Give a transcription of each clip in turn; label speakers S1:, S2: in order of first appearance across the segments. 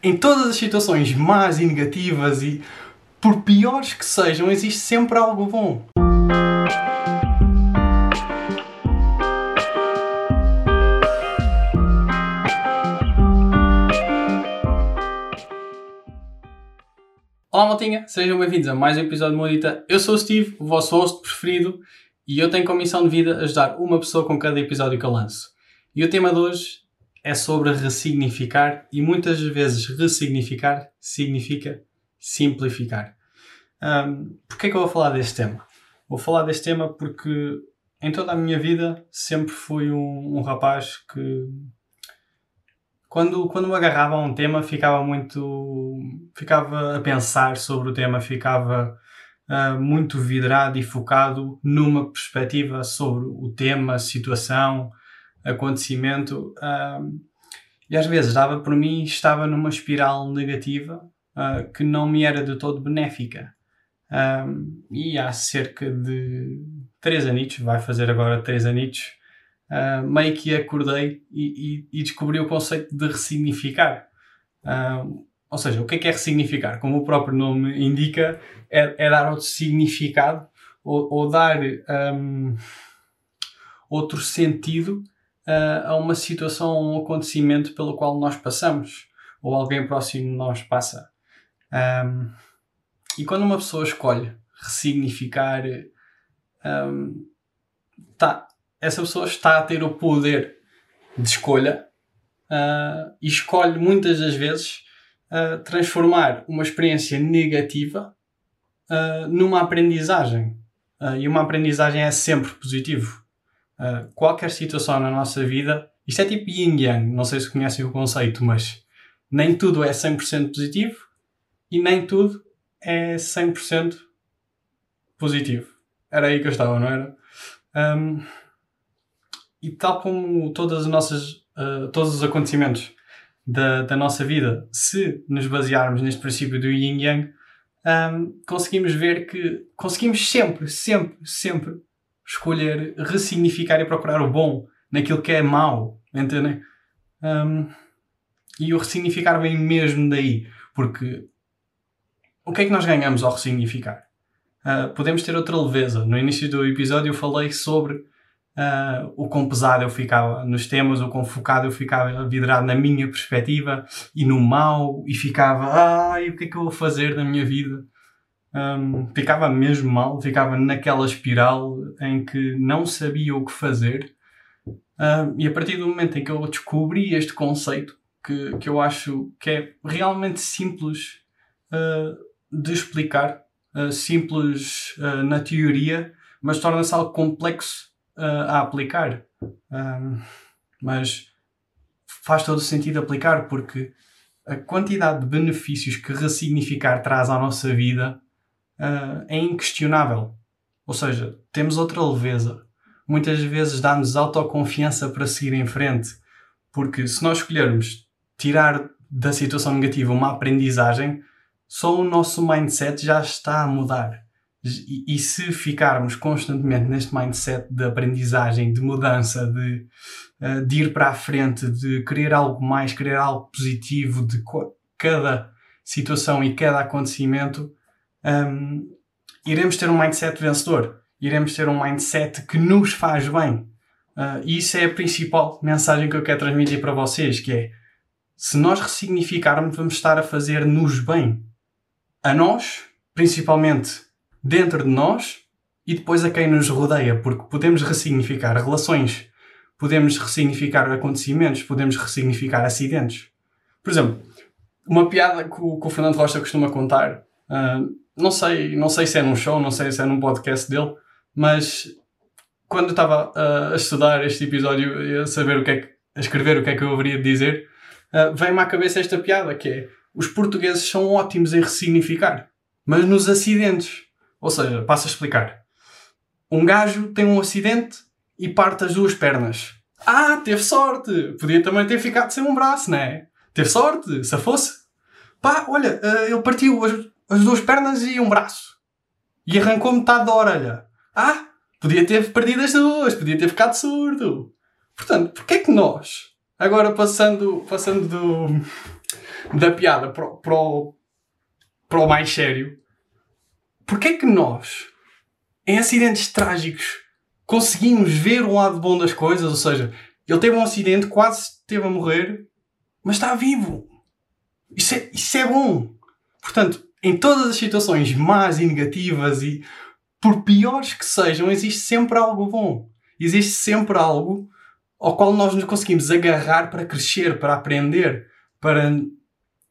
S1: Em todas as situações más e negativas e por piores que sejam, existe sempre algo bom. Olá, maltinha, sejam bem-vindos a mais um episódio de Modita. Eu sou o Steve, o vosso host preferido, e eu tenho como missão de vida ajudar uma pessoa com cada episódio que eu lanço. E o tema de hoje é sobre ressignificar e muitas vezes ressignificar significa simplificar. Um, Porquê é que eu vou falar deste tema? Vou falar deste tema porque em toda a minha vida sempre fui um, um rapaz que quando, quando me agarrava a um tema ficava muito ficava a pensar sobre o tema ficava uh, muito vidrado e focado numa perspectiva sobre o tema, situação, acontecimento. Uh, e às vezes dava por mim estava numa espiral negativa uh, que não me era de todo benéfica. Um, e há cerca de 3 anitos, vai fazer agora 3 anitos, uh, meio que acordei e, e, e, descobri o conceito de ressignificar. Ou seja, o que é, que é ressignificar? Como o próprio nome indica, é, é dar outro significado ou, ou dar um, outro sentido a uma situação, a um acontecimento pelo qual nós passamos ou alguém próximo de nós passa. Um, e quando uma pessoa escolhe ressignificar, um, tá, essa pessoa está a ter o poder de escolha uh, e escolhe muitas das vezes uh, transformar uma experiência negativa uh, numa aprendizagem. e uma aprendizagem é sempre positivo. Uh, qualquer situação na nossa vida, isto é tipo yin yang, não sei se conhecem o conceito, mas nem tudo é 100% positivo e nem tudo é 100% positivo. Era aí que eu estava, não era? Um, e tal como todas as nossas, uh, todos os acontecimentos da, da nossa vida, se nos basearmos neste princípio do yin yang, um, conseguimos ver que conseguimos sempre, sempre, sempre escolher ressignificar e procurar o bom naquilo que é mau, entendem? Um, e o ressignificar vem mesmo daí, porque o que é que nós ganhamos ao ressignificar? Uh, podemos ter outra leveza. No início do episódio eu falei sobre uh, o quão pesado eu ficava nos temas, o quão focado eu ficava vidrado na minha perspectiva e no mal, e ficava, ai, o que é que eu vou fazer na minha vida? Um, ficava mesmo mal, ficava naquela espiral em que não sabia o que fazer. Um, e a partir do momento em que eu descobri este conceito, que, que eu acho que é realmente simples uh, de explicar, uh, simples uh, na teoria, mas torna-se algo complexo a aplicar. Um, mas faz todo sentido aplicar porque a quantidade de benefícios que ressignificar traz à nossa vida uh, é inquestionável. Ou seja, temos outra leveza. Muitas vezes dá-nos autoconfiança para seguir em frente. Porque se nós escolhermos tirar da situação negativa uma aprendizagem, só o nosso mindset já está a mudar. E, e, se ficarmos constantemente neste mindset de aprendizagem, de mudança, de, uh, de ir para a frente, de querer algo mais, querer algo positivo de cada situação e cada acontecimento, um, iremos ter um mindset vencedor. Iremos ter um mindset que nos faz bem. Uh, e isso é a principal mensagem que eu quero transmitir para vocês, que é se nós ressignificarmos, vamos estar a fazer-nos bem. A nós, principalmente dentro de nós, e depois a quem nos rodeia, porque podemos ressignificar relações, podemos ressignificar acontecimentos, podemos ressignificar acidentes. Por exemplo, uma piada que o, que o Fernando Rocha costuma contar, uh, não sei, não sei se é num show, não sei se é num podcast dele, mas quando eu estava uh, a estudar este episódio e a saber o que é que, a escrever o que é que eu haveria de dizer, uh, vem-me à cabeça esta piada que é os portugueses são ótimos em ressignificar, mas nos acidentes. Ou seja, passo a explicar. Um gajo tem um acidente e parte as duas pernas. Ah, teve sorte! Podia também ter ficado sem um braço, não é? Teve sorte, se fosse. Pá, olha, uh, ele partiu as, as duas pernas e um braço. E arrancou metade da orelha. Ah, podia ter perdido as duas, podia ter ficado surdo. Portanto, porquê é que nós, agora passando, passando do, da piada para, para, o, para o mais sério, porque é que nós, em acidentes trágicos, conseguimos ver o lado bom das coisas? Ou seja, ele teve um acidente, quase esteve a morrer, mas está vivo. Isso é, isso é bom. Portanto, em todas as situações más e negativas e por piores que sejam, existe sempre algo bom. Existe sempre algo ao qual nós nos conseguimos agarrar para crescer, para aprender, para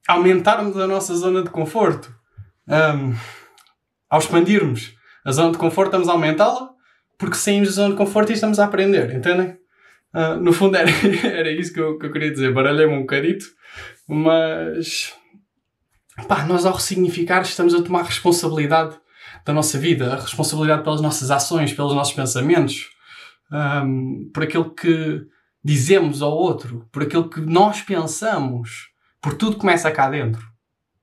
S1: aumentarmos a nossa zona de conforto. Um, ao expandirmos a zona de conforto, estamos a aumentá-la, porque saímos da zona de conforto e estamos a aprender, entendem? Uh, no fundo era, era isso que eu, que eu queria dizer, baralhei-me um bocadito, mas nós ao ressignificar estamos a tomar responsabilidade da nossa vida, a responsabilidade pelas nossas ações, pelos nossos pensamentos, um, por aquilo que dizemos ao outro, por aquilo que nós pensamos, por tudo começa cá dentro.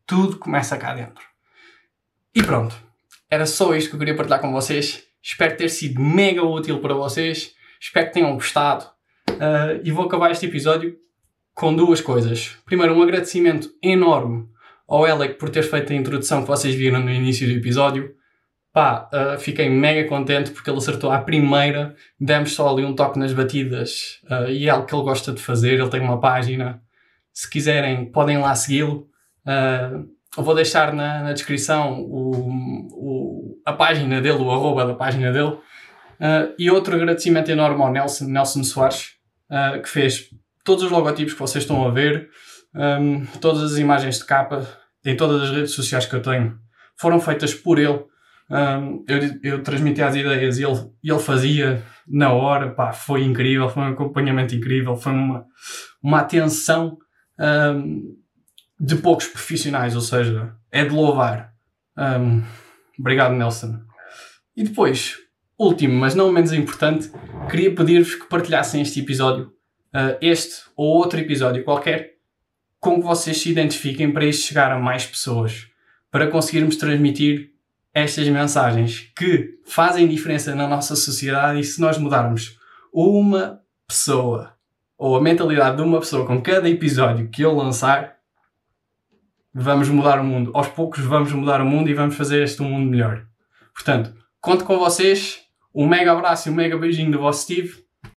S1: Tudo começa cá dentro. E pronto. Era só isto que eu queria partilhar com vocês. Espero ter sido mega útil para vocês. Espero que tenham gostado. Uh, e vou acabar este episódio com duas coisas. Primeiro, um agradecimento enorme ao Alec por ter feito a introdução que vocês viram no início do episódio. Pá, uh, fiquei mega contente porque ele acertou à primeira. Demos só ali um toque nas batidas uh, e é algo que ele gosta de fazer. Ele tem uma página. Se quiserem, podem lá segui-lo. Uh, vou deixar na, na descrição o, o, a página dele, o arroba da página dele. e outro agradecimento enorme ao Nelson, Nelson Soares, que fez todos os logotipos que vocês estão a ver, um, todas as imagens de capa em todas as redes sociais que eu tenho foram feitas por ele. Um, eu, eu transmitia as ideias e ele, ele fazia na hora, pá, foi incrível, foi um acompanhamento incrível, foi uma, uma atenção um, de poucos profissionais, ou seja, é de louvar. Um, obrigado, Nelson. E depois, último, mas não menos importante, queria pedir-vos que partilhassem este episódio, uh, este ou outro episódio qualquer, com que vocês se identifiquem para isto chegar a mais pessoas, para conseguirmos transmitir estas mensagens que fazem diferença na nossa sociedade e se nós mudarmos uma pessoa ou a mentalidade de uma pessoa com cada episódio que eu lançar, vamos mudar o mundo. Aos poucos vamos mudar o mundo e vamos fazer este um mundo melhor. Portanto, conto com vocês. Um mega abraço e um mega beijinho do vosso Steve